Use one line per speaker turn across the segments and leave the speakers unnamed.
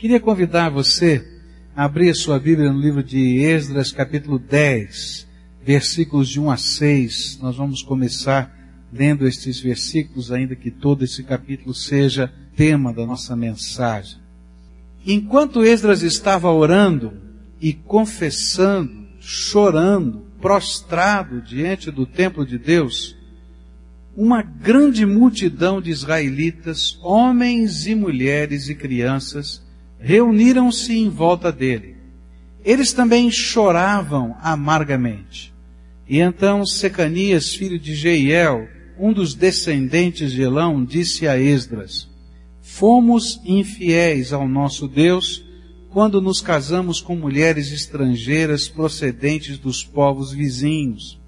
Queria convidar você a abrir a sua Bíblia no livro de Esdras, capítulo 10, versículos de 1 a 6. Nós vamos começar lendo estes versículos, ainda que todo esse capítulo seja tema da nossa mensagem. Enquanto Esdras estava orando e confessando, chorando, prostrado diante do templo de Deus, uma grande multidão de israelitas, homens e mulheres e crianças, reuniram-se em volta dele. Eles também choravam amargamente. E então Secanias, filho de Jeiel, um dos descendentes de Elão, disse a Esdras, Fomos infiéis ao nosso Deus quando nos casamos com mulheres estrangeiras procedentes dos povos vizinhos.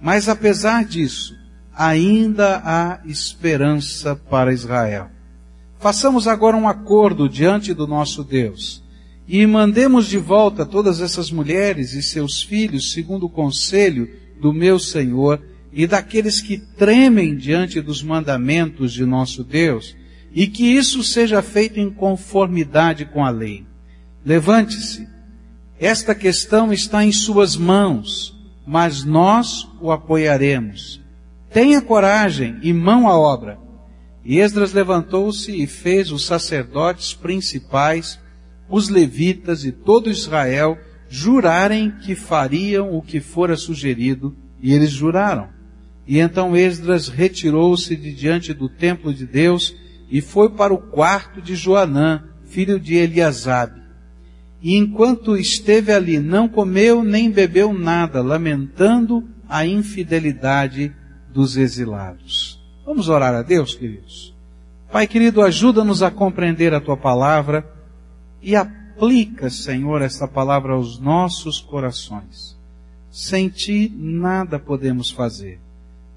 Mas apesar disso, ainda há esperança para Israel. Façamos agora um acordo diante do nosso Deus e mandemos de volta todas essas mulheres e seus filhos segundo o conselho do meu Senhor e daqueles que tremem diante dos mandamentos de nosso Deus e que isso seja feito em conformidade com a lei. Levante-se. Esta questão está em suas mãos, mas nós o apoiaremos. Tenha coragem e mão à obra e Esdras levantou-se e fez os sacerdotes principais, os levitas e todo Israel jurarem que fariam o que fora sugerido, e eles juraram. E então Esdras retirou-se de diante do templo de Deus e foi para o quarto de Joanã, filho de Eliasabe. E enquanto esteve ali, não comeu nem bebeu nada, lamentando a infidelidade dos exilados. Vamos orar a Deus, queridos? Pai querido, ajuda-nos a compreender a tua palavra e aplica, Senhor, esta palavra aos nossos corações. Sem ti nada podemos fazer.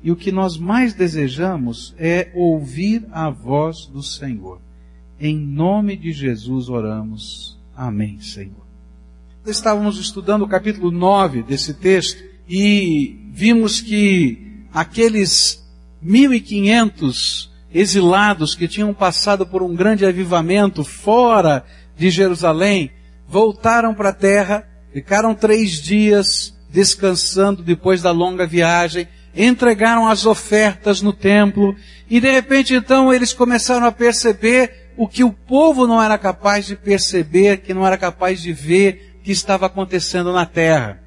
E o que nós mais desejamos é ouvir a voz do Senhor. Em nome de Jesus oramos. Amém, Senhor. Estávamos estudando o capítulo 9 desse texto e vimos que aqueles 1.500 exilados que tinham passado por um grande avivamento fora de Jerusalém, voltaram para a terra, ficaram três dias descansando depois da longa viagem, entregaram as ofertas no templo, e de repente então eles começaram a perceber o que o povo não era capaz de perceber, que não era capaz de ver que estava acontecendo na terra.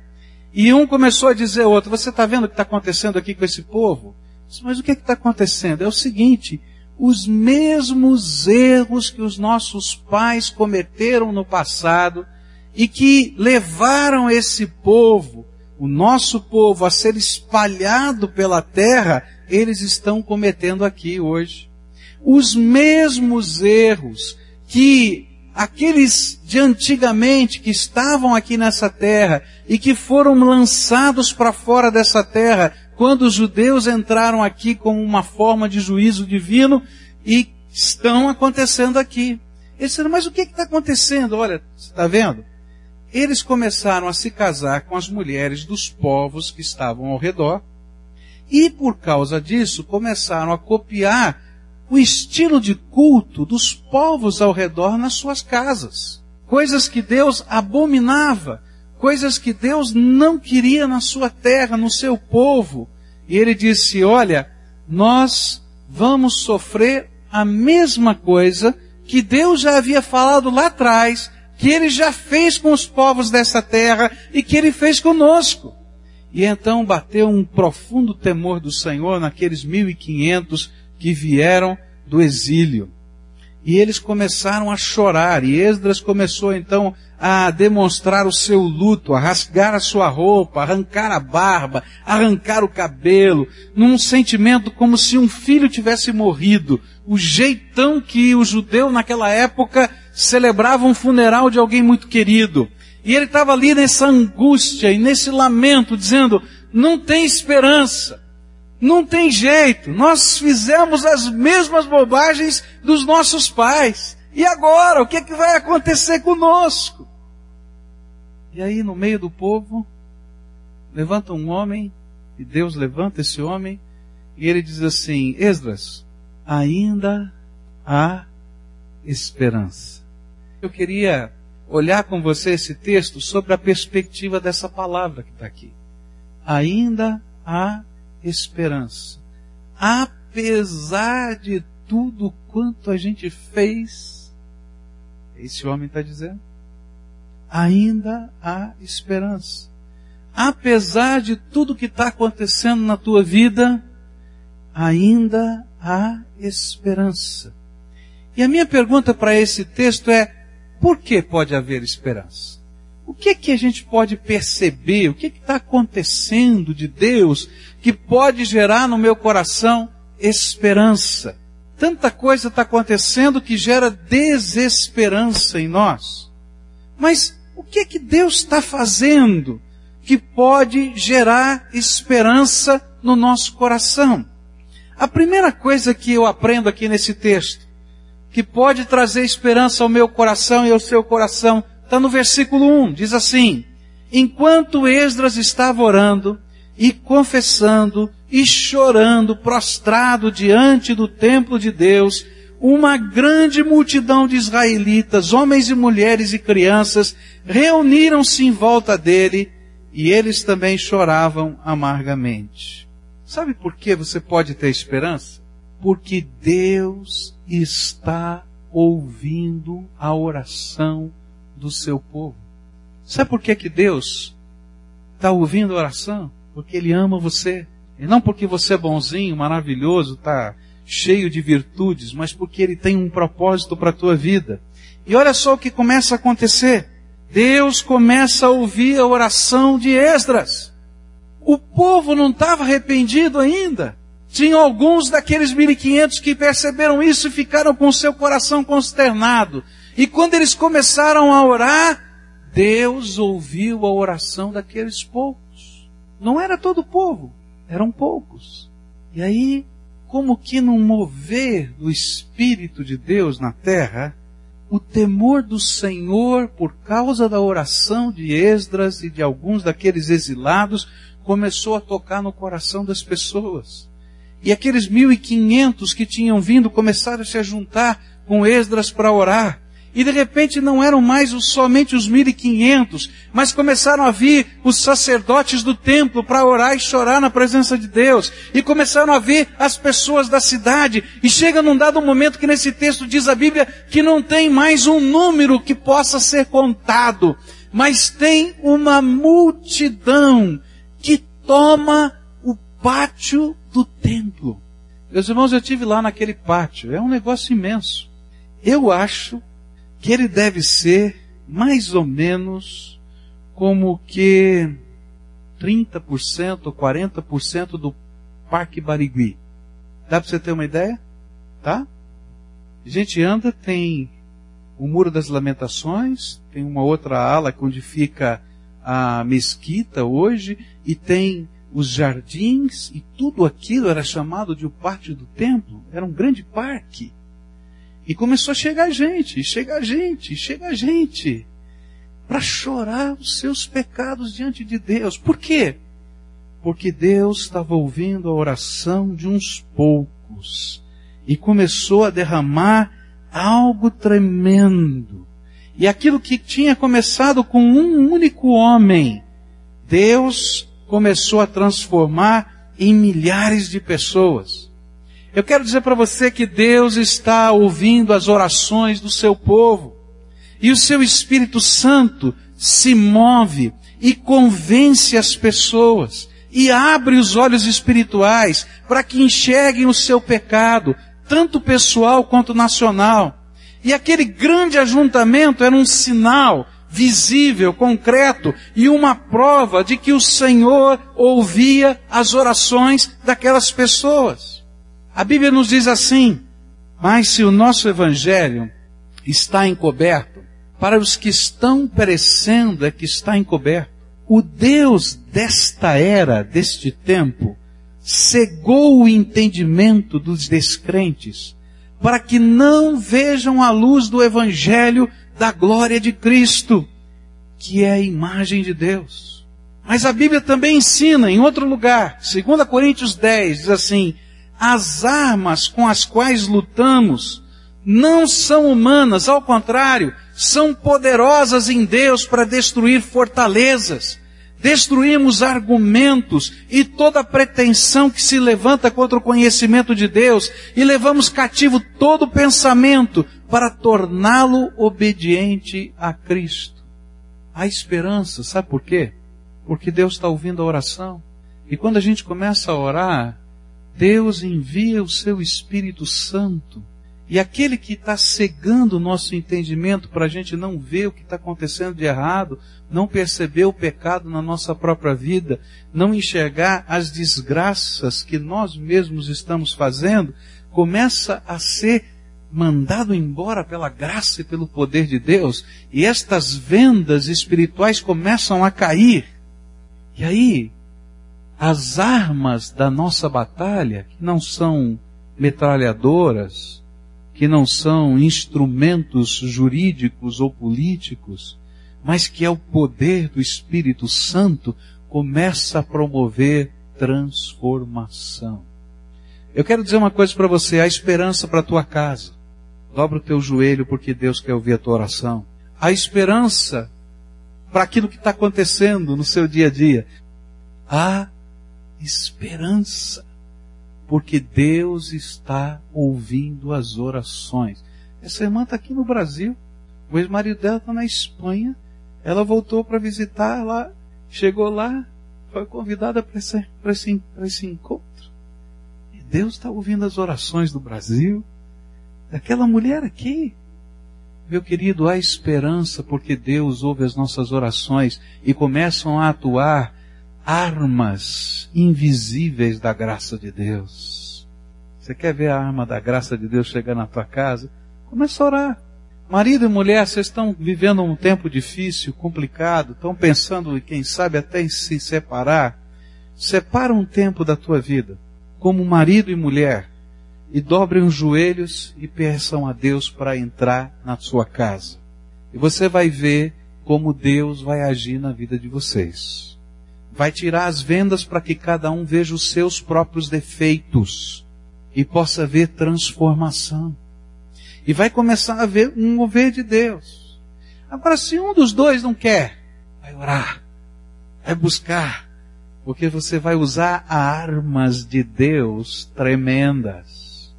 E um começou a dizer ao outro, você está vendo o que está acontecendo aqui com esse povo? Mas o que é está acontecendo? É o seguinte, os mesmos erros que os nossos pais cometeram no passado e que levaram esse povo, o nosso povo, a ser espalhado pela terra, eles estão cometendo aqui hoje. Os mesmos erros que aqueles de antigamente que estavam aqui nessa terra e que foram lançados para fora dessa terra quando os judeus entraram aqui como uma forma de juízo divino e estão acontecendo aqui. Eles disseram, mas o que está acontecendo? Olha, você está vendo? Eles começaram a se casar com as mulheres dos povos que estavam ao redor e por causa disso começaram a copiar o estilo de culto dos povos ao redor nas suas casas. Coisas que Deus abominava coisas que Deus não queria na sua terra, no seu povo. E ele disse: Olha, nós vamos sofrer a mesma coisa que Deus já havia falado lá atrás, que ele já fez com os povos dessa terra e que ele fez conosco. E então bateu um profundo temor do Senhor naqueles mil e quinhentos que vieram do exílio. E eles começaram a chorar, e Esdras começou então a demonstrar o seu luto, a rasgar a sua roupa, arrancar a barba, arrancar o cabelo, num sentimento como se um filho tivesse morrido, o jeitão que o judeu naquela época celebrava um funeral de alguém muito querido. E ele estava ali nessa angústia e nesse lamento, dizendo, não tem esperança. Não tem jeito. Nós fizemos as mesmas bobagens dos nossos pais. E agora, o que, é que vai acontecer conosco? E aí, no meio do povo, levanta um homem, e Deus levanta esse homem, e ele diz assim: Esdras, ainda há esperança. Eu queria olhar com você esse texto sobre a perspectiva dessa palavra que está aqui. Ainda há esperança. Apesar de tudo quanto a gente fez, esse homem está dizendo, ainda há esperança. Apesar de tudo que está acontecendo na tua vida, ainda há esperança. E a minha pergunta para esse texto é, por que pode haver esperança? O que é que a gente pode perceber? O que é está acontecendo de Deus que pode gerar no meu coração esperança? Tanta coisa está acontecendo que gera desesperança em nós. Mas o que é que Deus está fazendo que pode gerar esperança no nosso coração? A primeira coisa que eu aprendo aqui nesse texto, que pode trazer esperança ao meu coração e ao seu coração, está no versículo 1, diz assim, enquanto Esdras estava orando e confessando e chorando, prostrado diante do templo de Deus, uma grande multidão de israelitas, homens e mulheres e crianças, reuniram-se em volta dele e eles também choravam amargamente. Sabe por que você pode ter esperança? Porque Deus está ouvindo a oração do seu povo. Sabe por que, que Deus está ouvindo a oração? Porque Ele ama você. E não porque você é bonzinho, maravilhoso, está cheio de virtudes, mas porque Ele tem um propósito para a tua vida. E olha só o que começa a acontecer. Deus começa a ouvir a oração de Esdras. O povo não estava arrependido ainda. Tinha alguns daqueles 1500 que perceberam isso e ficaram com seu coração consternado. E quando eles começaram a orar, Deus ouviu a oração daqueles poucos. Não era todo o povo, eram poucos. E aí, como que num mover do Espírito de Deus na terra, o temor do Senhor por causa da oração de Esdras e de alguns daqueles exilados começou a tocar no coração das pessoas. E aqueles mil e quinhentos que tinham vindo começaram a se juntar com Esdras para orar. E de repente não eram mais os, somente os mil e quinhentos, mas começaram a vir os sacerdotes do templo para orar e chorar na presença de Deus. E começaram a vir as pessoas da cidade. E chega num dado momento que nesse texto diz a Bíblia que não tem mais um número que possa ser contado, mas tem uma multidão que toma o pátio do templo. Meus irmãos, eu tive lá naquele pátio. É um negócio imenso. Eu acho que ele deve ser mais ou menos como que 30% ou 40% do Parque Barigui. Dá para você ter uma ideia? Tá? A gente anda, tem o Muro das Lamentações, tem uma outra ala onde fica a mesquita hoje, e tem os jardins, e tudo aquilo era chamado de o pátio do templo, era um grande parque. E começou a chegar gente, chegar gente, chegar gente, para chorar os seus pecados diante de Deus. Por quê? Porque Deus estava ouvindo a oração de uns poucos e começou a derramar algo tremendo. E aquilo que tinha começado com um único homem, Deus começou a transformar em milhares de pessoas. Eu quero dizer para você que Deus está ouvindo as orações do seu povo. E o seu Espírito Santo se move e convence as pessoas e abre os olhos espirituais para que enxerguem o seu pecado, tanto pessoal quanto nacional. E aquele grande ajuntamento era um sinal visível, concreto e uma prova de que o Senhor ouvia as orações daquelas pessoas. A Bíblia nos diz assim, mas se o nosso evangelho está encoberto, para os que estão perecendo é que está encoberto. O Deus desta era, deste tempo, cegou o entendimento dos descrentes, para que não vejam a luz do evangelho da glória de Cristo, que é a imagem de Deus. Mas a Bíblia também ensina em outro lugar, 2 Coríntios 10, diz assim, as armas com as quais lutamos não são humanas, ao contrário, são poderosas em Deus para destruir fortalezas. Destruímos argumentos e toda pretensão que se levanta contra o conhecimento de Deus e levamos cativo todo pensamento para torná-lo obediente a Cristo. Há esperança, sabe por quê? Porque Deus está ouvindo a oração. E quando a gente começa a orar, Deus envia o seu Espírito Santo e aquele que está cegando o nosso entendimento para a gente não ver o que está acontecendo de errado, não perceber o pecado na nossa própria vida, não enxergar as desgraças que nós mesmos estamos fazendo, começa a ser mandado embora pela graça e pelo poder de Deus, e estas vendas espirituais começam a cair. E aí, as armas da nossa batalha, que não são metralhadoras, que não são instrumentos jurídicos ou políticos, mas que é o poder do Espírito Santo, começa a promover transformação. Eu quero dizer uma coisa para você, há esperança para a tua casa. Dobra o teu joelho porque Deus quer ouvir a tua oração. Há esperança para aquilo que está acontecendo no seu dia a dia. Há esperança porque Deus está ouvindo as orações. Essa irmã está aqui no Brasil, o ex-marido dela está na Espanha, ela voltou para visitar lá, chegou lá, foi convidada para esse, esse, esse encontro. E Deus está ouvindo as orações do Brasil, daquela mulher aqui. Meu querido, há esperança porque Deus ouve as nossas orações e começam a atuar armas invisíveis da graça de Deus. Você quer ver a arma da graça de Deus chegar na tua casa? Começa a orar. Marido e mulher, vocês estão vivendo um tempo difícil, complicado, estão pensando, quem sabe, até em se separar. Separa um tempo da tua vida, como marido e mulher, e dobrem os joelhos e peçam a Deus para entrar na sua casa. E você vai ver como Deus vai agir na vida de vocês vai tirar as vendas para que cada um veja os seus próprios defeitos e possa ver transformação. E vai começar a ver um mover de Deus. Agora, se um dos dois não quer, vai orar, vai buscar, porque você vai usar armas de Deus tremendas,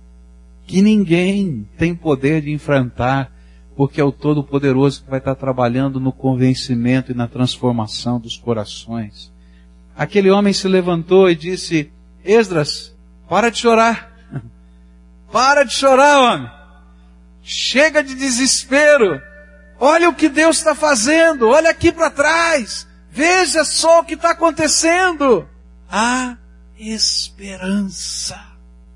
que ninguém tem poder de enfrentar, porque é o Todo-Poderoso que vai estar trabalhando no convencimento e na transformação dos corações aquele homem se levantou e disse: Esdras, para de chorar. Para de chorar, homem. Chega de desespero. Olha o que Deus está fazendo. Olha aqui para trás. Veja só o que está acontecendo. Há esperança.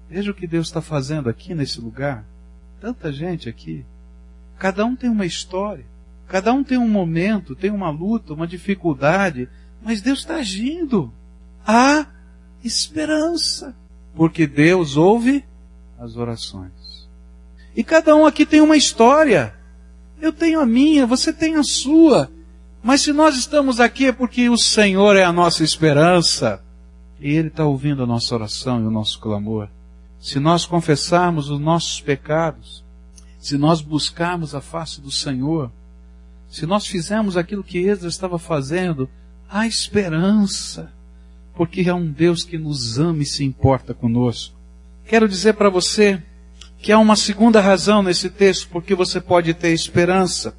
Veja o que Deus está fazendo aqui nesse lugar. Tanta gente aqui. Cada um tem uma história. Cada um tem um momento, tem uma luta, uma dificuldade, mas Deus está agindo. Há esperança. Porque Deus ouve as orações. E cada um aqui tem uma história. Eu tenho a minha, você tem a sua. Mas se nós estamos aqui é porque o Senhor é a nossa esperança. E Ele está ouvindo a nossa oração e o nosso clamor. Se nós confessarmos os nossos pecados, se nós buscarmos a face do Senhor, se nós fizermos aquilo que Esdras estava fazendo, há esperança, porque há um Deus que nos ama e se importa conosco. Quero dizer para você que há uma segunda razão nesse texto porque você pode ter esperança.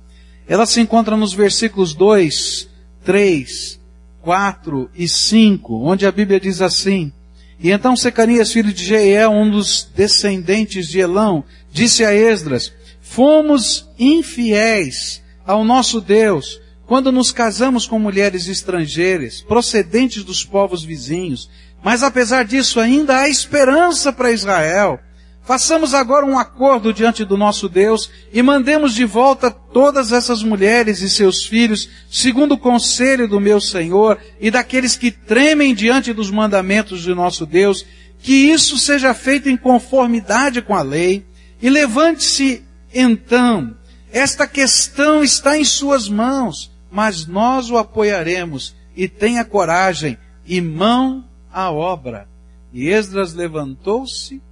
Ela se encontra nos versículos 2, 3, 4 e 5, onde a Bíblia diz assim: E então Secanias, filho de Jeiel, um dos descendentes de Elão, disse a Esdras: Fomos infiéis ao nosso Deus, quando nos casamos com mulheres estrangeiras, procedentes dos povos vizinhos, mas apesar disso ainda há esperança para Israel. Façamos agora um acordo diante do nosso Deus e mandemos de volta todas essas mulheres e seus filhos, segundo o conselho do meu Senhor e daqueles que tremem diante dos mandamentos de nosso Deus, que isso seja feito em conformidade com a lei, e levante-se então. Esta questão está em suas mãos mas nós o apoiaremos e tenha coragem e mão à obra. E Esdras levantou-se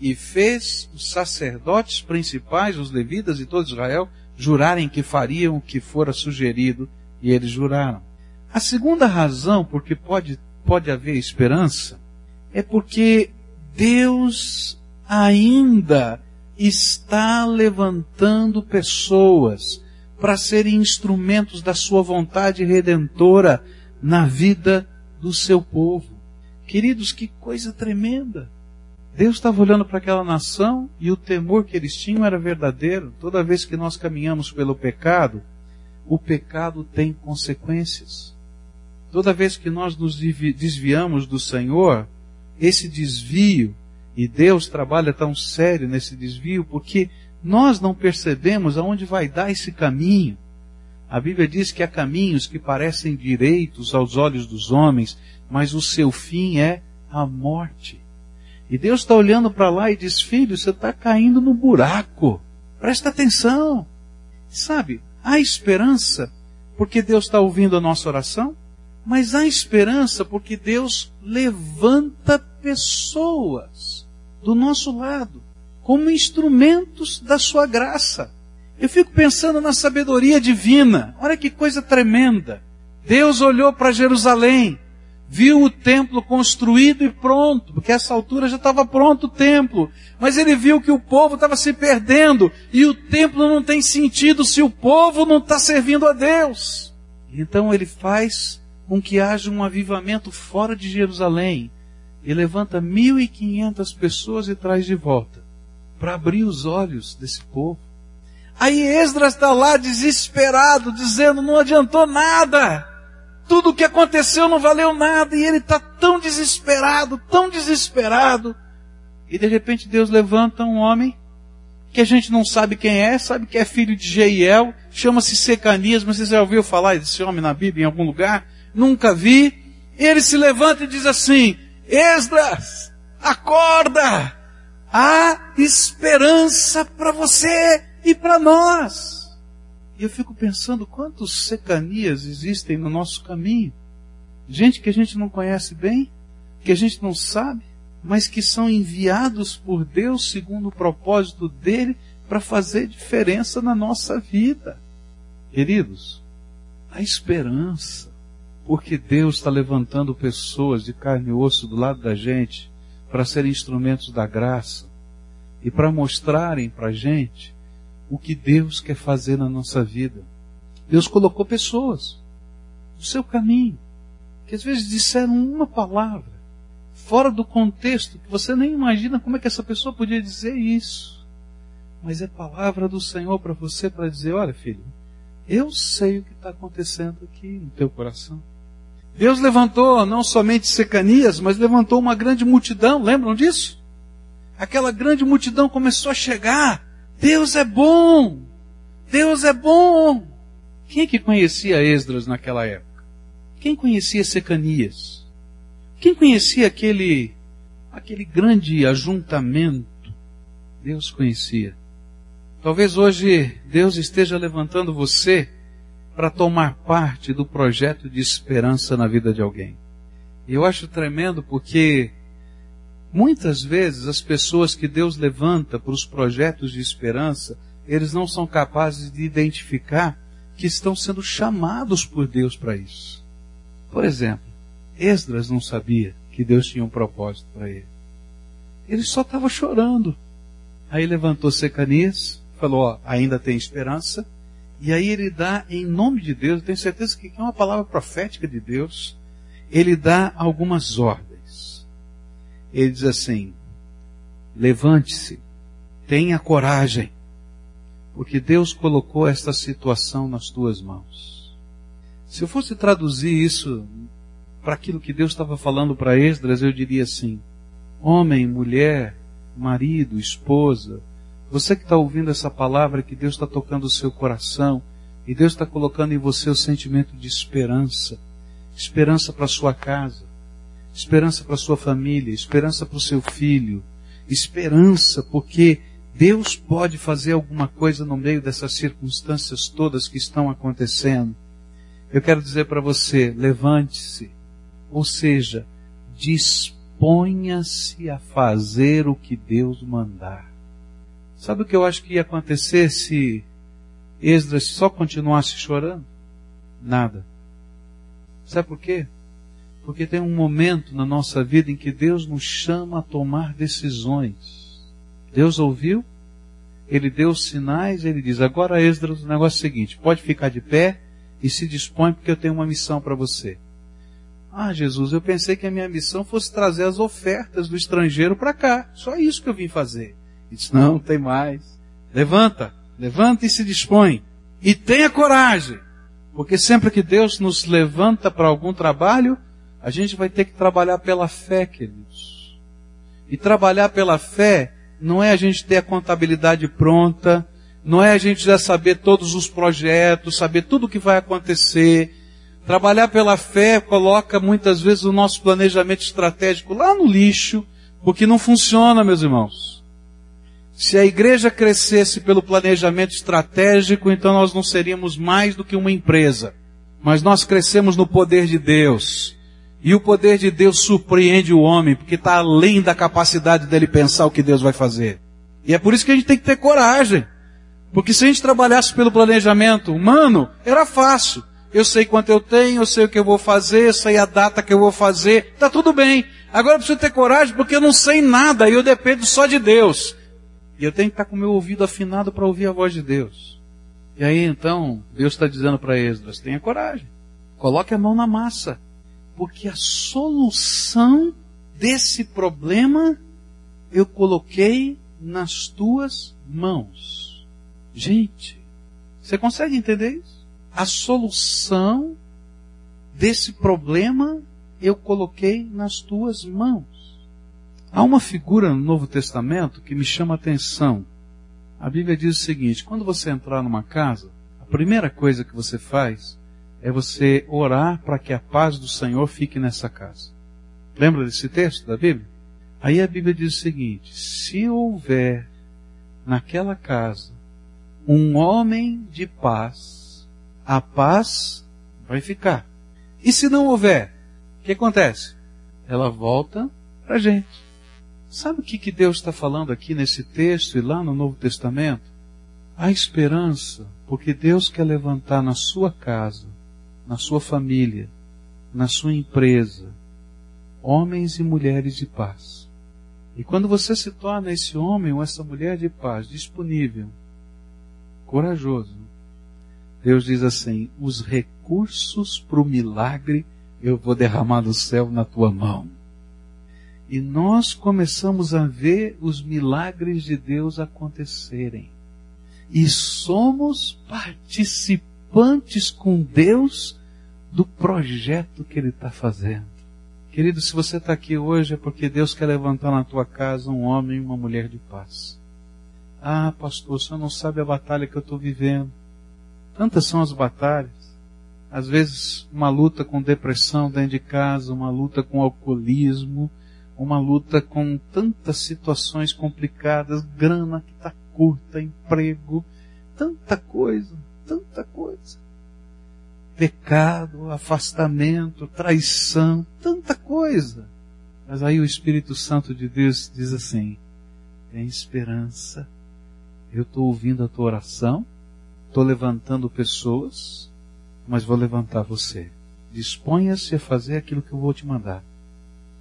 e fez os sacerdotes principais, os levitas e todo Israel, jurarem que fariam o que fora sugerido, e eles juraram. A segunda razão por que pode, pode haver esperança é porque Deus ainda está levantando pessoas para serem instrumentos da sua vontade redentora na vida do seu povo. Queridos, que coisa tremenda! Deus estava olhando para aquela nação e o temor que eles tinham era verdadeiro. Toda vez que nós caminhamos pelo pecado, o pecado tem consequências. Toda vez que nós nos desviamos do Senhor, esse desvio, e Deus trabalha tão sério nesse desvio, porque nós não percebemos aonde vai dar esse caminho. A Bíblia diz que há caminhos que parecem direitos aos olhos dos homens, mas o seu fim é a morte. E Deus está olhando para lá e diz: Filho, você está caindo no buraco. Presta atenção. Sabe, há esperança porque Deus está ouvindo a nossa oração, mas há esperança porque Deus levanta pessoas do nosso lado como instrumentos da sua graça. Eu fico pensando na sabedoria divina. Olha que coisa tremenda. Deus olhou para Jerusalém, viu o templo construído e pronto, porque essa altura já estava pronto o templo. Mas ele viu que o povo estava se perdendo e o templo não tem sentido se o povo não está servindo a Deus. Então ele faz com que haja um avivamento fora de Jerusalém e levanta 1.500 pessoas e traz de volta para abrir os olhos desse povo. Aí Esdras está lá desesperado, dizendo: não adiantou nada. Tudo o que aconteceu não valeu nada. E ele está tão desesperado, tão desesperado. E de repente Deus levanta um homem que a gente não sabe quem é, sabe que é filho de Jeiel, chama-se Secanias, mas você já ouviu falar desse homem na Bíblia em algum lugar? Nunca vi. Ele se levanta e diz assim: Esdras, acorda! Há esperança para você e para nós. E eu fico pensando quantos secanias existem no nosso caminho. Gente que a gente não conhece bem, que a gente não sabe, mas que são enviados por Deus segundo o propósito dele para fazer diferença na nossa vida. Queridos, a esperança, porque Deus está levantando pessoas de carne e osso do lado da gente para serem instrumentos da graça e para mostrarem para a gente o que Deus quer fazer na nossa vida. Deus colocou pessoas no seu caminho, que às vezes disseram uma palavra, fora do contexto, que você nem imagina como é que essa pessoa podia dizer isso. Mas é palavra do Senhor para você para dizer, olha filho, eu sei o que está acontecendo aqui no teu coração. Deus levantou não somente Secanias, mas levantou uma grande multidão, lembram disso? Aquela grande multidão começou a chegar Deus é bom! Deus é bom! Quem que conhecia Esdras naquela época? Quem conhecia Secanias? Quem conhecia aquele, aquele grande ajuntamento? Deus conhecia. Talvez hoje Deus esteja levantando você para tomar parte do projeto de esperança na vida de alguém. E eu acho tremendo porque Muitas vezes as pessoas que Deus levanta para os projetos de esperança, eles não são capazes de identificar que estão sendo chamados por Deus para isso. Por exemplo, Esdras não sabia que Deus tinha um propósito para ele. Ele só estava chorando. Aí levantou Secanias, falou, ó, ainda tem esperança. E aí ele dá, em nome de Deus, tenho certeza que é uma palavra profética de Deus, ele dá algumas ordens ele diz assim: levante-se, tenha coragem, porque Deus colocou esta situação nas tuas mãos. Se eu fosse traduzir isso para aquilo que Deus estava falando para Esdras, eu diria assim: homem, mulher, marido, esposa, você que está ouvindo essa palavra que Deus está tocando o seu coração e Deus está colocando em você o sentimento de esperança, esperança para sua casa, esperança para sua família, esperança para o seu filho, esperança porque Deus pode fazer alguma coisa no meio dessas circunstâncias todas que estão acontecendo. Eu quero dizer para você, levante-se, ou seja, disponha-se a fazer o que Deus mandar. Sabe o que eu acho que ia acontecer se Esdras só continuasse chorando? Nada. Sabe por quê? Porque tem um momento na nossa vida em que Deus nos chama a tomar decisões. Deus ouviu, ele deu sinais, ele diz: agora Esdras, o negócio é o seguinte, pode ficar de pé e se dispõe porque eu tenho uma missão para você. Ah, Jesus, eu pensei que a minha missão fosse trazer as ofertas do estrangeiro para cá. Só isso que eu vim fazer. Disse, não, tem mais. Levanta, levanta e se dispõe. E tenha coragem. Porque sempre que Deus nos levanta para algum trabalho, a gente vai ter que trabalhar pela fé, queridos. E trabalhar pela fé não é a gente ter a contabilidade pronta, não é a gente já saber todos os projetos, saber tudo o que vai acontecer. Trabalhar pela fé coloca muitas vezes o nosso planejamento estratégico lá no lixo, porque não funciona, meus irmãos. Se a igreja crescesse pelo planejamento estratégico, então nós não seríamos mais do que uma empresa. Mas nós crescemos no poder de Deus. E o poder de Deus surpreende o homem, porque está além da capacidade dele pensar o que Deus vai fazer. E é por isso que a gente tem que ter coragem. Porque se a gente trabalhasse pelo planejamento humano, era fácil. Eu sei quanto eu tenho, eu sei o que eu vou fazer, eu sei a data que eu vou fazer, tá tudo bem. Agora eu preciso ter coragem porque eu não sei nada e eu dependo só de Deus. E eu tenho que estar com o meu ouvido afinado para ouvir a voz de Deus. E aí então, Deus está dizendo para Esdras, tenha coragem. Coloque a mão na massa. Porque a solução desse problema eu coloquei nas tuas mãos. Gente, você consegue entender isso? A solução desse problema eu coloquei nas tuas mãos. Há uma figura no Novo Testamento que me chama a atenção. A Bíblia diz o seguinte: quando você entrar numa casa, a primeira coisa que você faz é você orar para que a paz do Senhor fique nessa casa. Lembra desse texto da Bíblia? Aí a Bíblia diz o seguinte: se houver naquela casa um homem de paz, a paz vai ficar. E se não houver, o que acontece? Ela volta para gente. Sabe o que, que Deus está falando aqui nesse texto e lá no Novo Testamento? A esperança, porque Deus quer levantar na sua casa na sua família, na sua empresa, homens e mulheres de paz. E quando você se torna esse homem ou essa mulher de paz disponível, corajoso, Deus diz assim: os recursos para o milagre eu vou derramar do céu na tua mão. E nós começamos a ver os milagres de Deus acontecerem. E somos participantes com Deus do projeto que Ele está fazendo. Querido, se você está aqui hoje é porque Deus quer levantar na tua casa um homem e uma mulher de paz. Ah, pastor, o senhor não sabe a batalha que eu estou vivendo. Tantas são as batalhas. Às vezes, uma luta com depressão dentro de casa, uma luta com alcoolismo, uma luta com tantas situações complicadas, grana que está curta, emprego, tanta coisa, tanta coisa pecado, afastamento, traição, tanta coisa. Mas aí o Espírito Santo de Deus diz assim: tem esperança. Eu estou ouvindo a tua oração, estou levantando pessoas, mas vou levantar você. Disponha-se a fazer aquilo que eu vou te mandar.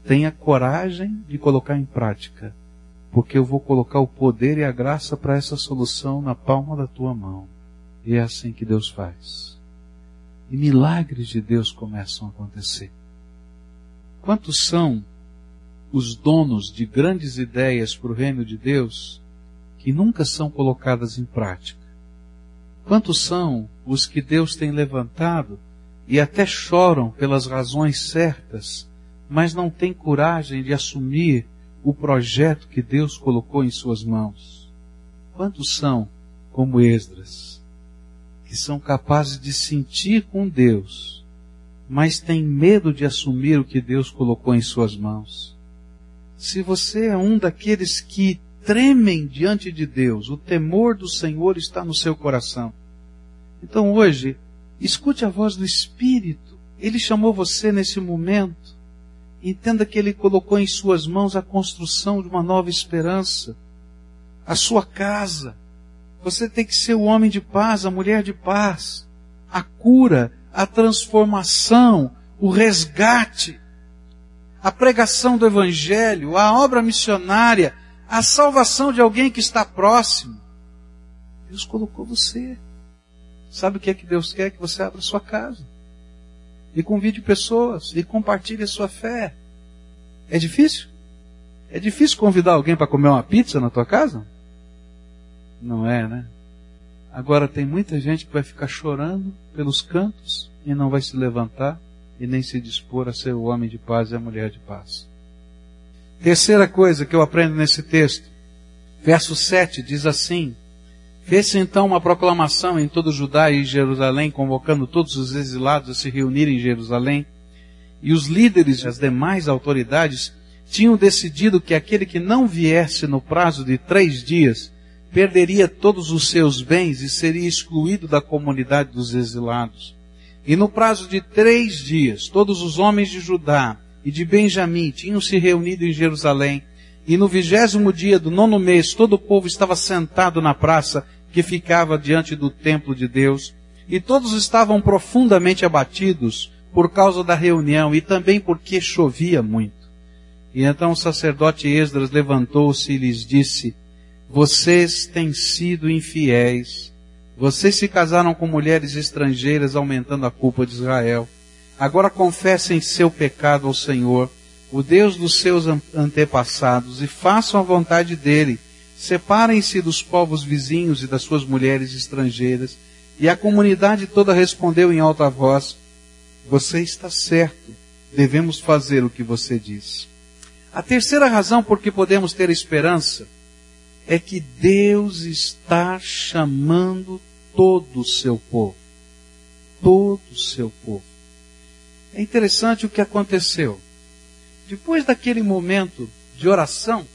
Tenha coragem de colocar em prática, porque eu vou colocar o poder e a graça para essa solução na palma da tua mão. E é assim que Deus faz e milagres de Deus começam a acontecer. Quantos são os donos de grandes ideias para o reino de Deus que nunca são colocadas em prática? Quantos são os que Deus tem levantado e até choram pelas razões certas, mas não têm coragem de assumir o projeto que Deus colocou em suas mãos? Quantos são como Esdras? que são capazes de sentir com Deus, mas têm medo de assumir o que Deus colocou em suas mãos. Se você é um daqueles que tremem diante de Deus, o temor do Senhor está no seu coração. Então hoje, escute a voz do Espírito. Ele chamou você nesse momento. Entenda que Ele colocou em suas mãos a construção de uma nova esperança. A sua casa, Você tem que ser o homem de paz, a mulher de paz. A cura, a transformação, o resgate, a pregação do Evangelho, a obra missionária, a salvação de alguém que está próximo. Deus colocou você. Sabe o que é que Deus quer? Que você abra sua casa. E convide pessoas e compartilhe a sua fé. É difícil? É difícil convidar alguém para comer uma pizza na tua casa? Não é, né? Agora tem muita gente que vai ficar chorando pelos cantos e não vai se levantar e nem se dispor a ser o homem de paz e a mulher de paz. Terceira coisa que eu aprendo nesse texto, verso 7 diz assim: Fez-se então uma proclamação em todo Judá e Jerusalém, convocando todos os exilados a se reunirem em Jerusalém, e os líderes e as demais autoridades tinham decidido que aquele que não viesse no prazo de três dias perderia todos os seus bens e seria excluído da comunidade dos exilados. E no prazo de três dias, todos os homens de Judá e de Benjamim tinham se reunido em Jerusalém, e no vigésimo dia do nono mês, todo o povo estava sentado na praça que ficava diante do templo de Deus, e todos estavam profundamente abatidos por causa da reunião e também porque chovia muito. E então o sacerdote Esdras levantou-se e lhes disse, vocês têm sido infiéis. Vocês se casaram com mulheres estrangeiras, aumentando a culpa de Israel. Agora confessem seu pecado ao Senhor, o Deus dos seus antepassados, e façam a vontade dele. Separem-se dos povos vizinhos e das suas mulheres estrangeiras. E a comunidade toda respondeu em alta voz, você está certo, devemos fazer o que você diz. A terceira razão por que podemos ter esperança é que Deus está chamando todo o seu povo. Todo o seu povo. É interessante o que aconteceu. Depois daquele momento de oração,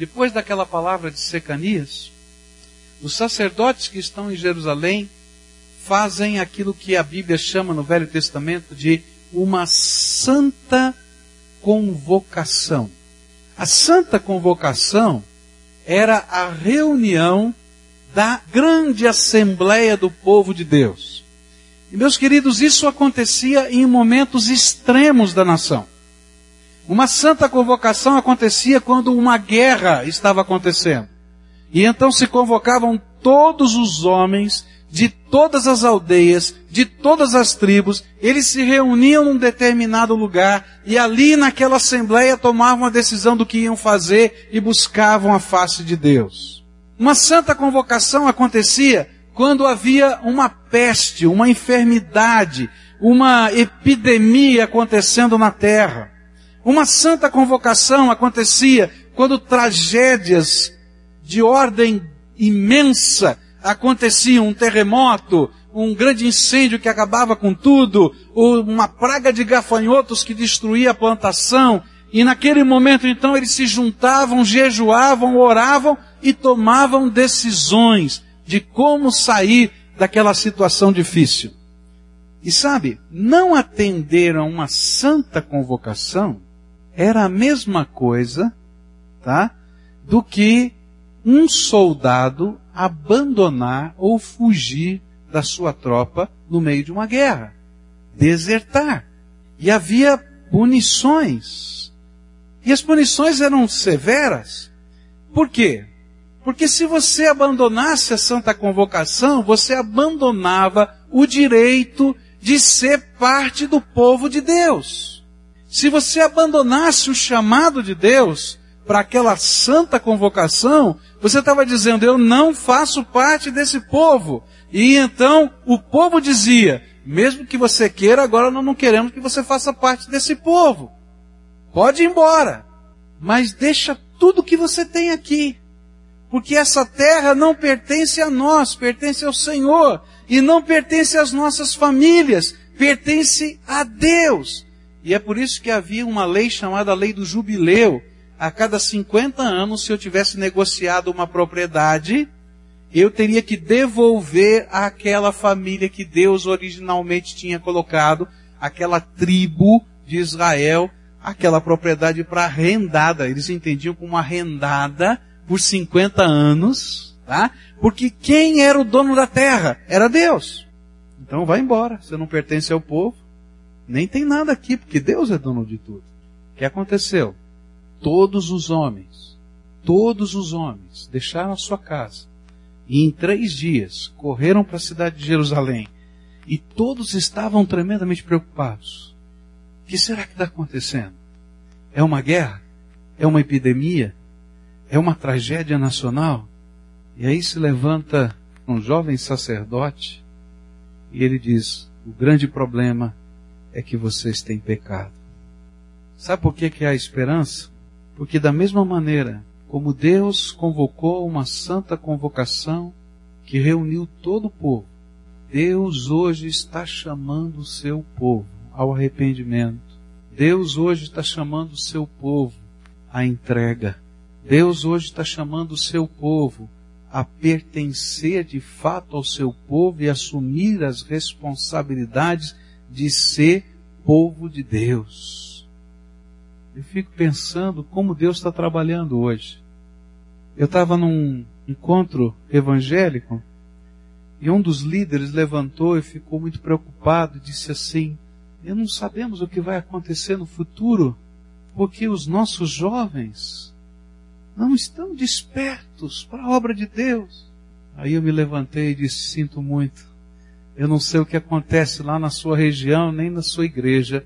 depois daquela palavra de Secanias, os sacerdotes que estão em Jerusalém fazem aquilo que a Bíblia chama no Velho Testamento de uma santa convocação. A santa convocação era a reunião da grande assembleia do povo de Deus. E meus queridos, isso acontecia em momentos extremos da nação. Uma santa convocação acontecia quando uma guerra estava acontecendo. E então se convocavam todos os homens de todas as aldeias, de todas as tribos, eles se reuniam num determinado lugar e ali naquela assembleia tomavam a decisão do que iam fazer e buscavam a face de Deus. Uma santa convocação acontecia quando havia uma peste, uma enfermidade, uma epidemia acontecendo na terra. Uma santa convocação acontecia quando tragédias de ordem imensa acontecia um terremoto, um grande incêndio que acabava com tudo, uma praga de gafanhotos que destruía a plantação, e naquele momento então eles se juntavam, jejuavam, oravam e tomavam decisões de como sair daquela situação difícil. E sabe, não atender a uma santa convocação era a mesma coisa, tá? Do que um soldado abandonar ou fugir da sua tropa no meio de uma guerra. Desertar. E havia punições. E as punições eram severas. Por quê? Porque se você abandonasse a santa convocação, você abandonava o direito de ser parte do povo de Deus. Se você abandonasse o chamado de Deus para aquela santa convocação, você estava dizendo, eu não faço parte desse povo. E então o povo dizia, mesmo que você queira, agora nós não queremos que você faça parte desse povo. Pode ir embora. Mas deixa tudo que você tem aqui. Porque essa terra não pertence a nós, pertence ao Senhor. E não pertence às nossas famílias, pertence a Deus. E é por isso que havia uma lei chamada Lei do Jubileu, a cada 50 anos, se eu tivesse negociado uma propriedade, eu teria que devolver àquela família que Deus originalmente tinha colocado, aquela tribo de Israel, aquela propriedade para arrendada. Eles entendiam como arrendada por 50 anos, tá? Porque quem era o dono da terra? Era Deus. Então vai embora, você não pertence ao povo, nem tem nada aqui, porque Deus é dono de tudo. O que aconteceu? Todos os homens, todos os homens deixaram a sua casa e em três dias correram para a cidade de Jerusalém e todos estavam tremendamente preocupados. O que será que está acontecendo? É uma guerra? É uma epidemia? É uma tragédia nacional? E aí se levanta um jovem sacerdote e ele diz: o grande problema é que vocês têm pecado. Sabe por que, que há esperança? Porque da mesma maneira como Deus convocou uma santa convocação que reuniu todo o povo, Deus hoje está chamando o seu povo ao arrependimento. Deus hoje está chamando o seu povo à entrega. Deus hoje está chamando o seu povo a pertencer de fato ao seu povo e assumir as responsabilidades de ser povo de Deus. Eu fico pensando como Deus está trabalhando hoje. Eu estava num encontro evangélico e um dos líderes levantou e ficou muito preocupado e disse assim: Eu não sabemos o que vai acontecer no futuro, porque os nossos jovens não estão despertos para a obra de Deus. Aí eu me levantei e disse: Sinto muito. Eu não sei o que acontece lá na sua região, nem na sua igreja,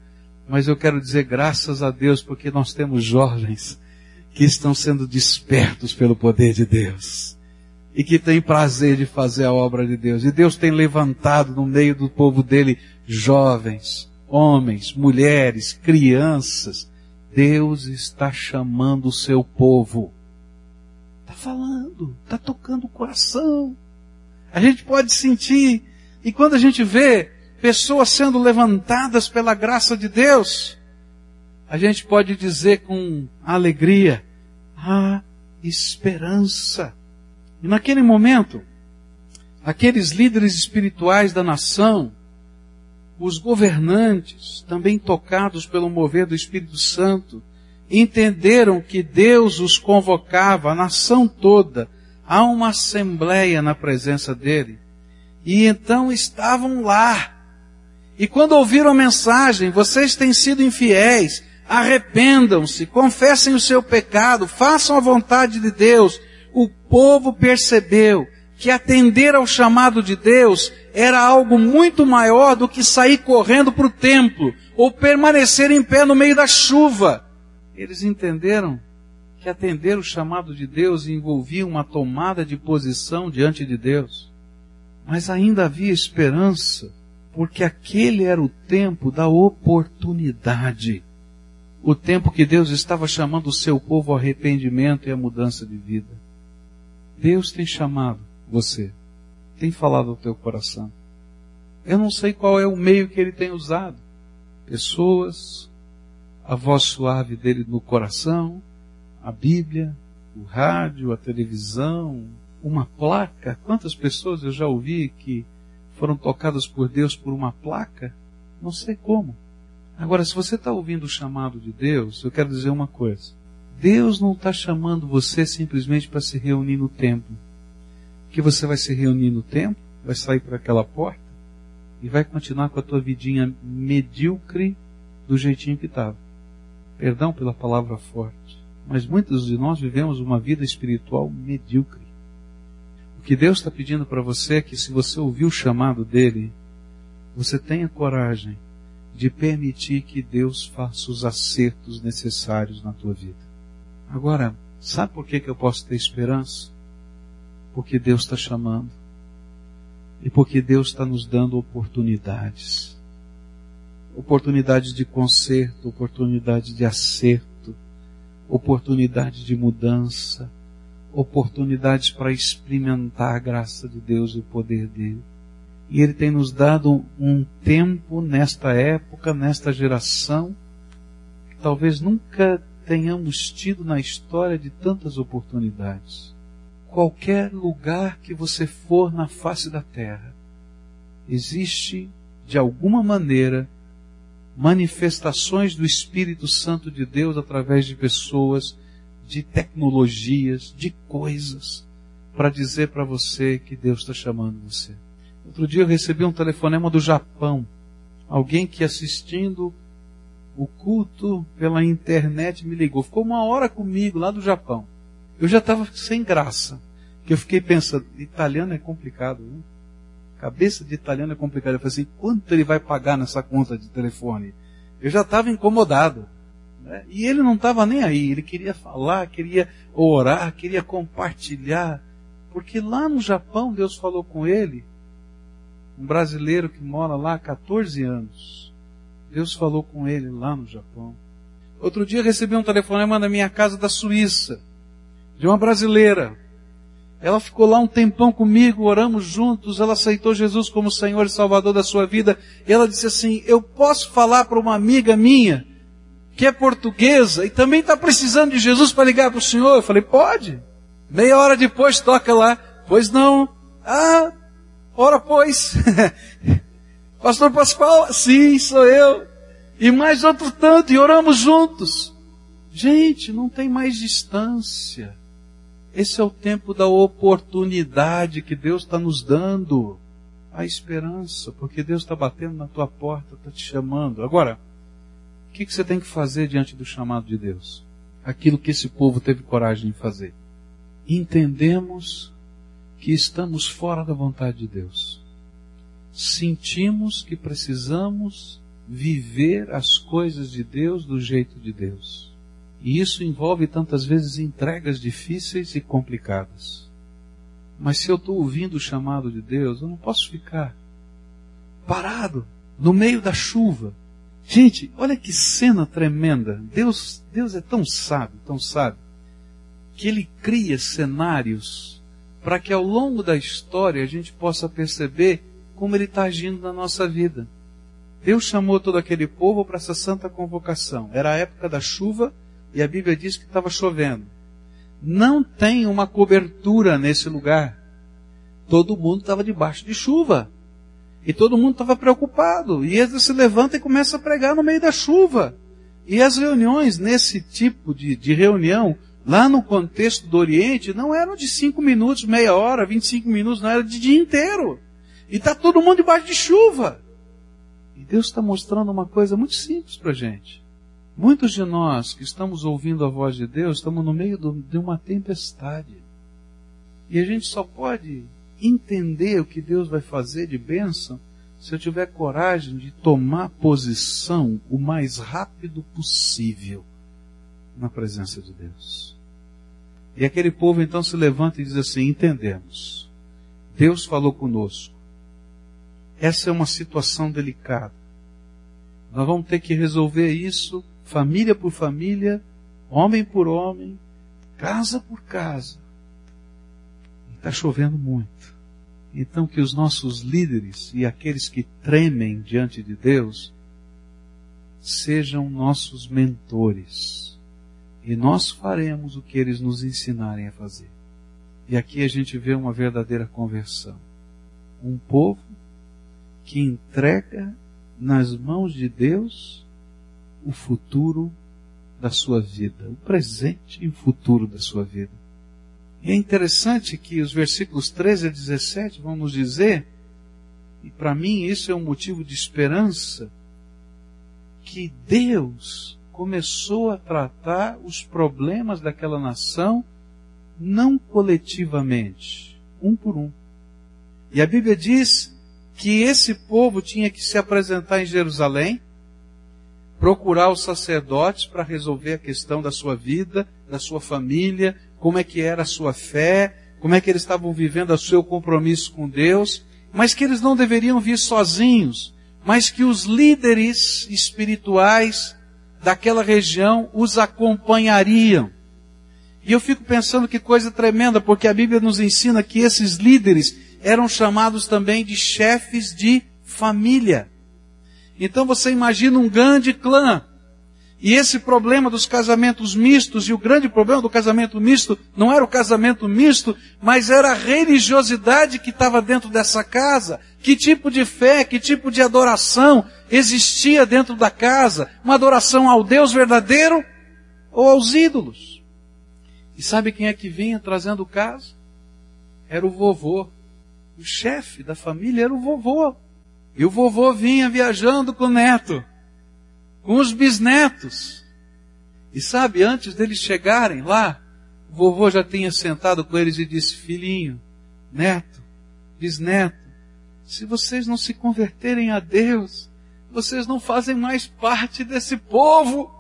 mas eu quero dizer graças a Deus porque nós temos jovens que estão sendo despertos pelo poder de Deus e que têm prazer de fazer a obra de Deus. E Deus tem levantado no meio do povo dele jovens, homens, mulheres, crianças. Deus está chamando o seu povo falando, está tocando o coração. A gente pode sentir, e quando a gente vê pessoas sendo levantadas pela graça de Deus, a gente pode dizer com alegria, há esperança. E naquele momento, aqueles líderes espirituais da nação, os governantes, também tocados pelo mover do Espírito Santo, entenderam que Deus os convocava, a nação toda, a uma assembleia na presença dele. E então estavam lá. E quando ouviram a mensagem, vocês têm sido infiéis, arrependam-se, confessem o seu pecado, façam a vontade de Deus. O povo percebeu que atender ao chamado de Deus era algo muito maior do que sair correndo para o templo ou permanecer em pé no meio da chuva. Eles entenderam que atender o chamado de Deus envolvia uma tomada de posição diante de Deus. Mas ainda havia esperança, porque aquele era o tempo da oportunidade. O tempo que Deus estava chamando o seu povo ao arrependimento e à mudança de vida. Deus tem chamado você, tem falado ao teu coração. Eu não sei qual é o meio que ele tem usado. Pessoas, a voz suave dele no coração, a Bíblia, o rádio, a televisão, uma placa. Quantas pessoas eu já ouvi que foram tocadas por Deus por uma placa? Não sei como. Agora, se você está ouvindo o chamado de Deus, eu quero dizer uma coisa. Deus não está chamando você simplesmente para se reunir no templo. Que você vai se reunir no templo, vai sair por aquela porta e vai continuar com a tua vidinha medíocre do jeitinho que estava. Perdão pela palavra forte, mas muitos de nós vivemos uma vida espiritual medíocre. Que Deus está pedindo para você é que, se você ouvir o chamado dele, você tenha coragem de permitir que Deus faça os acertos necessários na tua vida. Agora, sabe por que, que eu posso ter esperança? Porque Deus está chamando. E porque Deus está nos dando oportunidades oportunidades de conserto, oportunidades de acerto, oportunidades de mudança, oportunidades para experimentar a graça de Deus e o poder dele. E Ele tem nos dado um tempo nesta época, nesta geração, que talvez nunca tenhamos tido na história de tantas oportunidades. Qualquer lugar que você for na face da terra, existe, de alguma maneira, manifestações do Espírito Santo de Deus através de pessoas, de tecnologias, de coisas, para dizer para você que Deus está chamando você. Outro dia eu recebi um telefonema do Japão. Alguém que assistindo o culto pela internet me ligou. Ficou uma hora comigo lá do Japão. Eu já estava sem graça. Que eu fiquei pensando, italiano é complicado, né? Cabeça de italiano é complicado. Eu falei assim, quanto ele vai pagar nessa conta de telefone? Eu já estava incomodado. Né? E ele não estava nem aí. Ele queria falar, queria orar, queria compartilhar. Porque lá no Japão Deus falou com ele, um brasileiro que mora lá há 14 anos. Deus falou com ele lá no Japão. Outro dia recebi um telefonema na minha casa da Suíça, de uma brasileira. Ela ficou lá um tempão comigo, oramos juntos, ela aceitou Jesus como Senhor e Salvador da sua vida. E ela disse assim: Eu posso falar para uma amiga minha que é portuguesa e também está precisando de Jesus para ligar para o Senhor? Eu falei: Pode. Meia hora depois toca lá. Pois não. Ah, ora pois. Pastor Pascoal, sim, sou eu. E mais outro tanto, e oramos juntos. Gente, não tem mais distância. Esse é o tempo da oportunidade que Deus está nos dando. A esperança, porque Deus está batendo na tua porta, está te chamando. Agora, que, que você tem que fazer diante do chamado de Deus? Aquilo que esse povo teve coragem de fazer. Entendemos que estamos fora da vontade de Deus. Sentimos que precisamos viver as coisas de Deus do jeito de Deus. E isso envolve tantas vezes entregas difíceis e complicadas. Mas se eu estou ouvindo o chamado de Deus, eu não posso ficar parado no meio da chuva. Gente, olha que cena tremenda. Deus, Deus é tão sábio, tão sábio, que Ele cria cenários para que ao longo da história a gente possa perceber como Ele está agindo na nossa vida. Deus chamou todo aquele povo para essa santa convocação. Era a época da chuva e a Bíblia diz que estava chovendo. Não tem uma cobertura nesse lugar. Todo mundo estava debaixo de chuva. E todo mundo estava preocupado. E ele se levanta e começa a pregar no meio da chuva. E as reuniões nesse tipo de, de reunião, lá no contexto do Oriente, não eram de cinco minutos, meia hora, 25 minutos, não era de dia inteiro. E está todo mundo debaixo de chuva. E Deus está mostrando uma coisa muito simples para a gente. Muitos de nós que estamos ouvindo a voz de Deus estamos no meio do, de uma tempestade. E a gente só pode entender o que Deus vai fazer de bênção se eu tiver coragem de tomar posição o mais rápido possível na presença de Deus. E aquele povo então se levanta e diz assim: entendemos. Deus falou conosco. Essa é uma situação delicada. Nós vamos ter que resolver isso família por família, homem por homem, casa por casa. Está chovendo muito. Então que os nossos líderes e aqueles que tremem diante de Deus sejam nossos mentores. E nós faremos o que eles nos ensinarem a fazer. E aqui a gente vê uma verdadeira conversão. Um povo que entrega nas mãos de Deus o futuro da sua vida, o presente e o futuro da sua vida. E é interessante que os versículos 13 a 17 vão nos dizer, e para mim isso é um motivo de esperança, que Deus começou a tratar os problemas daquela nação não coletivamente, um por um. E a Bíblia diz que esse povo tinha que se apresentar em Jerusalém, procurar os sacerdotes para resolver a questão da sua vida, da sua família, como é que era a sua fé, como é que eles estavam vivendo o seu compromisso com Deus, mas que eles não deveriam vir sozinhos, mas que os líderes espirituais daquela região os acompanhariam. E eu fico pensando que coisa tremenda, porque a Bíblia nos ensina que esses líderes eram chamados também de chefes de família. Então você imagina um grande clã. E esse problema dos casamentos mistos, e o grande problema do casamento misto, não era o casamento misto, mas era a religiosidade que estava dentro dessa casa. Que tipo de fé, que tipo de adoração existia dentro da casa? Uma adoração ao Deus verdadeiro ou aos ídolos? E sabe quem é que vinha trazendo o caso? era o vovô. O chefe da família era o vovô. E o vovô vinha viajando com o neto, com os bisnetos. E sabe, antes deles chegarem lá, o vovô já tinha sentado com eles e disse: Filhinho, neto, bisneto, se vocês não se converterem a Deus, vocês não fazem mais parte desse povo.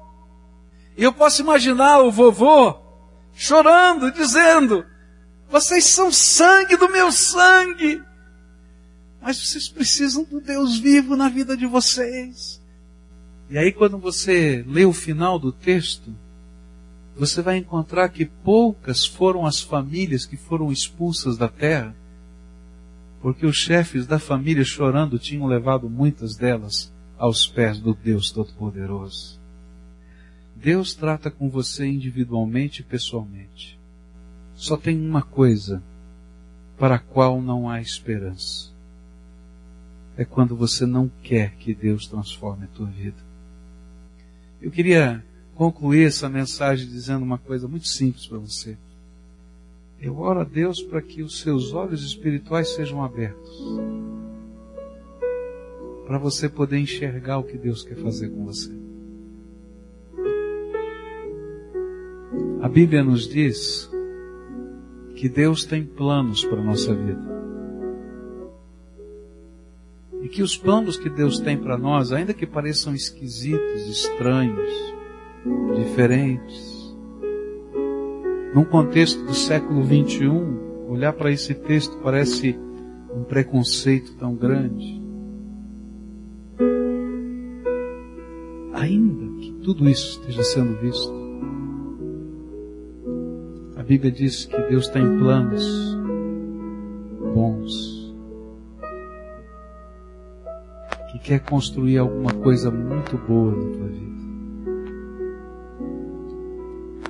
E eu posso imaginar o vovô chorando, dizendo: Vocês são sangue do meu sangue. Mas vocês precisam do Deus vivo na vida de vocês. E aí, quando você lê o final do texto, você vai encontrar que poucas foram as famílias que foram expulsas da terra, porque os chefes da família chorando tinham levado muitas delas aos pés do Deus Todo-Poderoso. Deus trata com você individualmente e pessoalmente. Só tem uma coisa para a qual não há esperança é quando você não quer que Deus transforme a tua vida. Eu queria concluir essa mensagem dizendo uma coisa muito simples para você. Eu oro a Deus para que os seus olhos espirituais sejam abertos. Para você poder enxergar o que Deus quer fazer com você. A Bíblia nos diz que Deus tem planos para a nossa vida que os planos que Deus tem para nós, ainda que pareçam esquisitos, estranhos, diferentes, num contexto do século 21, olhar para esse texto parece um preconceito tão grande. Ainda que tudo isso esteja sendo visto, a Bíblia diz que Deus tem planos quer construir alguma coisa muito boa na tua vida.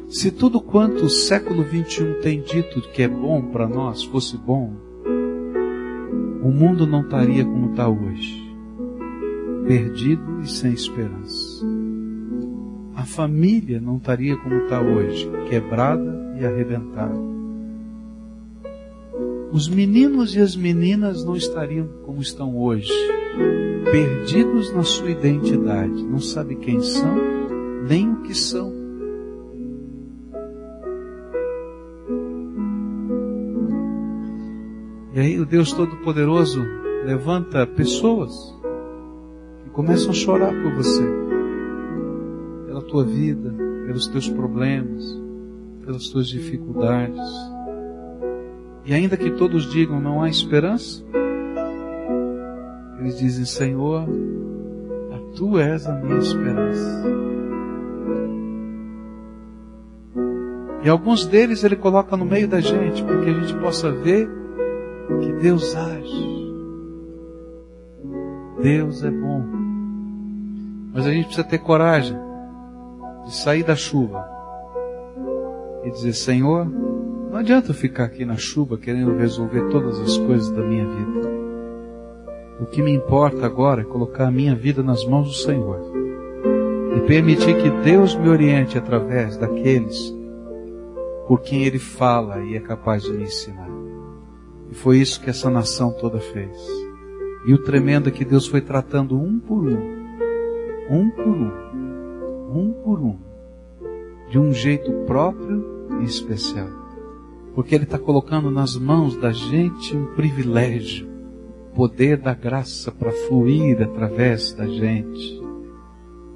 Se tudo quanto o século XXI tem dito que é bom para nós fosse bom, o mundo não estaria como está hoje, perdido e sem esperança. A família não estaria como está hoje, quebrada e arrebentada. Os meninos e as meninas não estariam como estão hoje, perdidos na sua identidade, não sabe quem são, nem o que são. E aí o Deus Todo-Poderoso levanta pessoas que começam a chorar por você, pela tua vida, pelos teus problemas, pelas tuas dificuldades. E ainda que todos digam não há esperança, eles dizem: Senhor, tu és a minha esperança. E alguns deles ele coloca no meio da gente, para que a gente possa ver que Deus age. Deus é bom. Mas a gente precisa ter coragem de sair da chuva e dizer: Senhor, não adianta eu ficar aqui na chuva querendo resolver todas as coisas da minha vida. O que me importa agora é colocar a minha vida nas mãos do Senhor e permitir que Deus me oriente através daqueles por quem Ele fala e é capaz de me ensinar. E foi isso que essa nação toda fez. E o tremendo é que Deus foi tratando um por um, um por um, um por um, de um jeito próprio e especial. Porque Ele está colocando nas mãos da gente um privilégio poder da graça para fluir através da gente.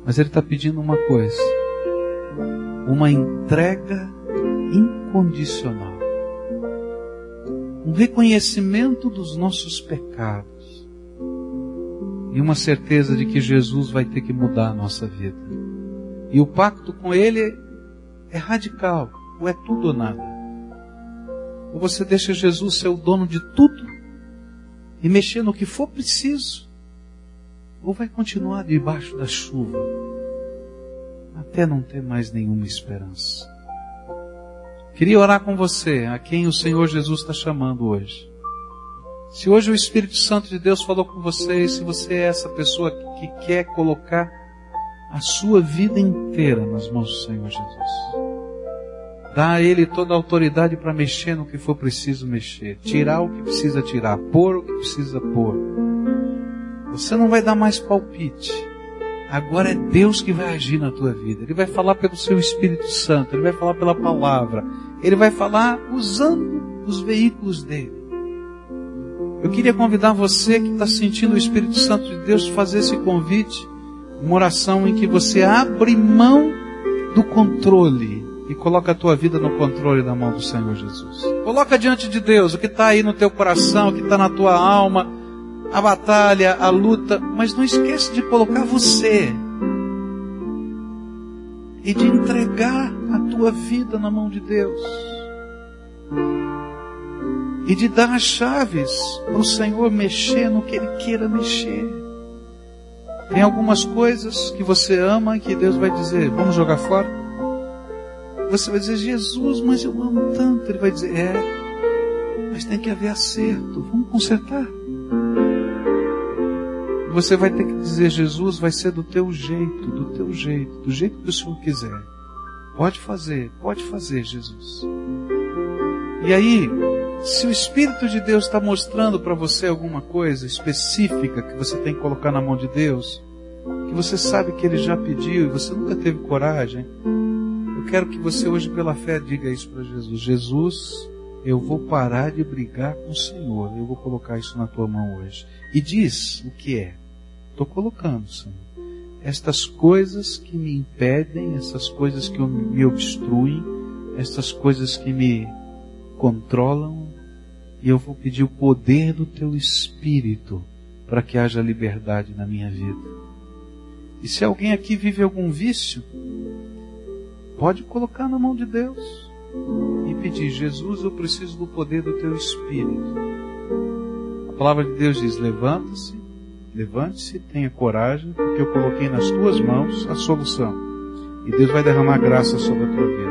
Mas Ele está pedindo uma coisa: uma entrega incondicional, um reconhecimento dos nossos pecados e uma certeza de que Jesus vai ter que mudar a nossa vida. E o pacto com Ele é radical, ou é tudo ou nada. Ou você deixa Jesus ser o dono de tudo, e mexer no que for preciso, ou vai continuar debaixo da chuva até não ter mais nenhuma esperança. Queria orar com você, a quem o Senhor Jesus está chamando hoje. Se hoje o Espírito Santo de Deus falou com você, e se você é essa pessoa que quer colocar a sua vida inteira nas mãos do Senhor Jesus, Dá a Ele toda a autoridade para mexer no que for preciso mexer. Tirar o que precisa tirar. Pôr o que precisa pôr. Você não vai dar mais palpite. Agora é Deus que vai agir na tua vida. Ele vai falar pelo seu Espírito Santo. Ele vai falar pela palavra. Ele vai falar usando os veículos dele. Eu queria convidar você que está sentindo o Espírito Santo de Deus fazer esse convite. Uma oração em que você abre mão do controle e coloca a tua vida no controle da mão do Senhor Jesus. Coloca diante de Deus o que está aí no teu coração, o que está na tua alma, a batalha, a luta, mas não esqueça de colocar você e de entregar a tua vida na mão de Deus e de dar as chaves para o Senhor mexer no que Ele queira mexer. Tem algumas coisas que você ama e que Deus vai dizer, vamos jogar fora? Você vai dizer, Jesus, mas eu amo tanto. Ele vai dizer, é, mas tem que haver acerto, vamos consertar. Você vai ter que dizer, Jesus, vai ser do teu jeito, do teu jeito, do jeito que o Senhor quiser. Pode fazer, pode fazer, Jesus. E aí, se o Espírito de Deus está mostrando para você alguma coisa específica que você tem que colocar na mão de Deus, que você sabe que Ele já pediu e você nunca teve coragem, quero que você hoje pela fé diga isso para Jesus. Jesus, eu vou parar de brigar com o Senhor. Eu vou colocar isso na tua mão hoje. E diz o que é. Estou colocando, Senhor. Estas coisas que me impedem, essas coisas que me obstruem, estas coisas que me controlam, e eu vou pedir o poder do teu Espírito para que haja liberdade na minha vida. E se alguém aqui vive algum vício, pode colocar na mão de Deus e pedir: Jesus, eu preciso do poder do teu Espírito. A palavra de Deus diz: levanta-se, levante-se, tenha coragem, porque eu coloquei nas tuas mãos a solução. E Deus vai derramar graça sobre a tua vida.